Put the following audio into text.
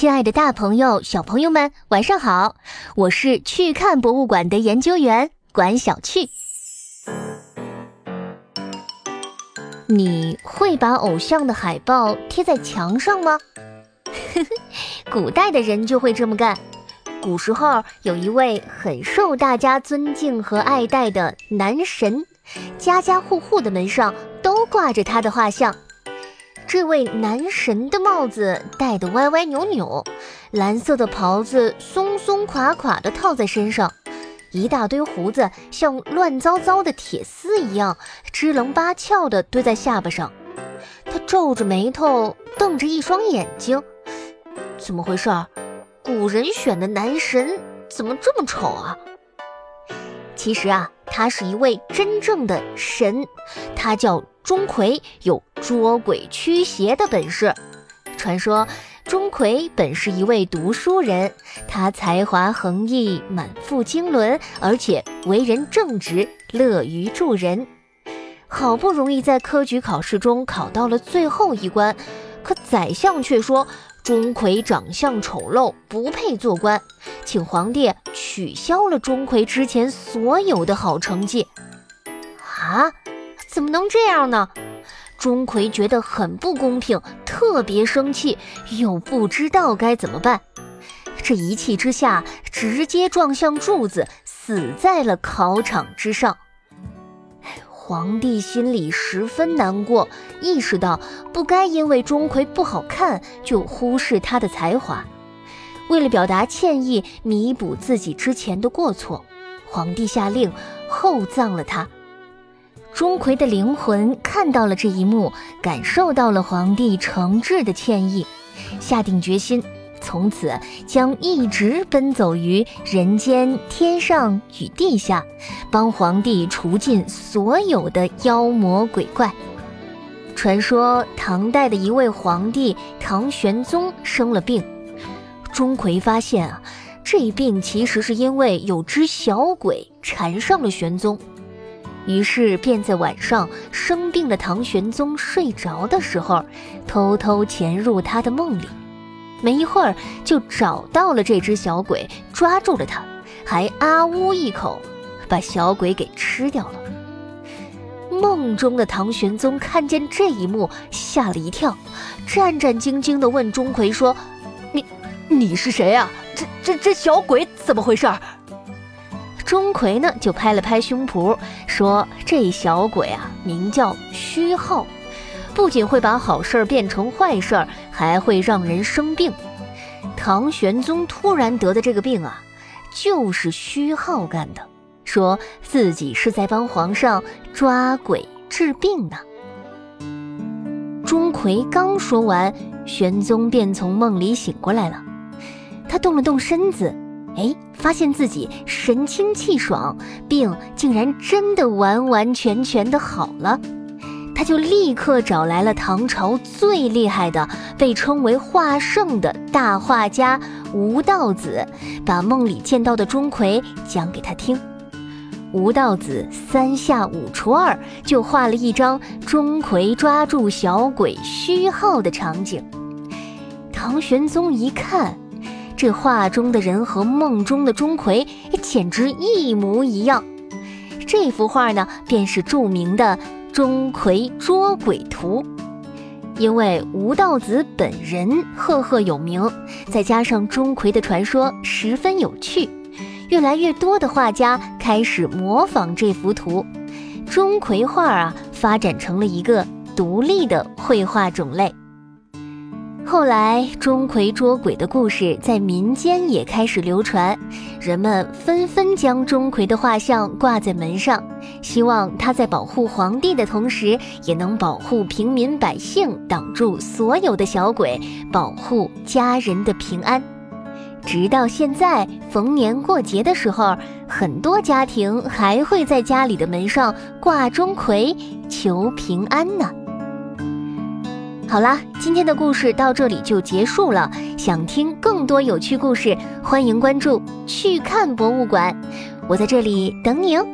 亲爱的，大朋友、小朋友们，晚上好！我是去看博物馆的研究员管小趣。你会把偶像的海报贴在墙上吗？古代的人就会这么干。古时候有一位很受大家尊敬和爱戴的男神，家家户户的门上都挂着他的画像。这位男神的帽子戴得歪歪扭扭，蓝色的袍子松松垮垮地套在身上，一大堆胡子像乱糟糟的铁丝一样支棱八翘地堆在下巴上。他皱着眉头，瞪着一双眼睛，怎么回事儿？古人选的男神怎么这么丑啊？其实啊，他是一位真正的神，他叫钟馗，有捉鬼驱邪的本事。传说钟馗本是一位读书人，他才华横溢，满腹经纶，而且为人正直，乐于助人。好不容易在科举考试中考到了最后一关，可宰相却说。钟馗长相丑陋，不配做官，请皇帝取消了钟馗之前所有的好成绩。啊，怎么能这样呢？钟馗觉得很不公平，特别生气，又不知道该怎么办。这一气之下，直接撞向柱子，死在了考场之上。皇帝心里十分难过，意识到不该因为钟馗不好看就忽视他的才华。为了表达歉意，弥补自己之前的过错，皇帝下令厚葬了他。钟馗的灵魂看到了这一幕，感受到了皇帝诚挚的歉意，下定决心。从此将一直奔走于人间、天上与地下，帮皇帝除尽所有的妖魔鬼怪。传说唐代的一位皇帝唐玄宗生了病，钟馗发现啊，这病其实是因为有只小鬼缠上了玄宗，于是便在晚上生病的唐玄宗睡着的时候，偷偷潜入他的梦里。没一会儿，就找到了这只小鬼，抓住了他，还啊呜一口，把小鬼给吃掉了。梦中的唐玄宗看见这一幕，吓了一跳，战战兢兢地问钟馗说：“你，是谁啊？这、这、这小鬼怎么回事？”钟馗呢，就拍了拍胸脯说：“这小鬼啊，名叫虚号。”不仅会把好事变成坏事，还会让人生病。唐玄宗突然得的这个病啊，就是虚号干的，说自己是在帮皇上抓鬼治病呢。钟馗刚说完，玄宗便从梦里醒过来了。他动了动身子，哎，发现自己神清气爽，病竟然真的完完全全的好了。他就立刻找来了唐朝最厉害的，被称为画圣的大画家吴道子，把梦里见到的钟馗讲给他听。吴道子三下五除二就画了一张钟馗抓住小鬼虚号的场景。唐玄宗一看，这画中的人和梦中的钟馗简直一模一样。这幅画呢，便是著名的。钟馗捉鬼图，因为吴道子本人赫赫有名，再加上钟馗的传说十分有趣，越来越多的画家开始模仿这幅图，钟馗画啊发展成了一个独立的绘画种类。后来，钟馗捉鬼的故事在民间也开始流传，人们纷纷将钟馗的画像挂在门上，希望他在保护皇帝的同时，也能保护平民百姓，挡住所有的小鬼，保护家人的平安。直到现在，逢年过节的时候，很多家庭还会在家里的门上挂钟馗，求平安呢。好啦，今天的故事到这里就结束了。想听更多有趣故事，欢迎关注“去看博物馆”，我在这里等你哦。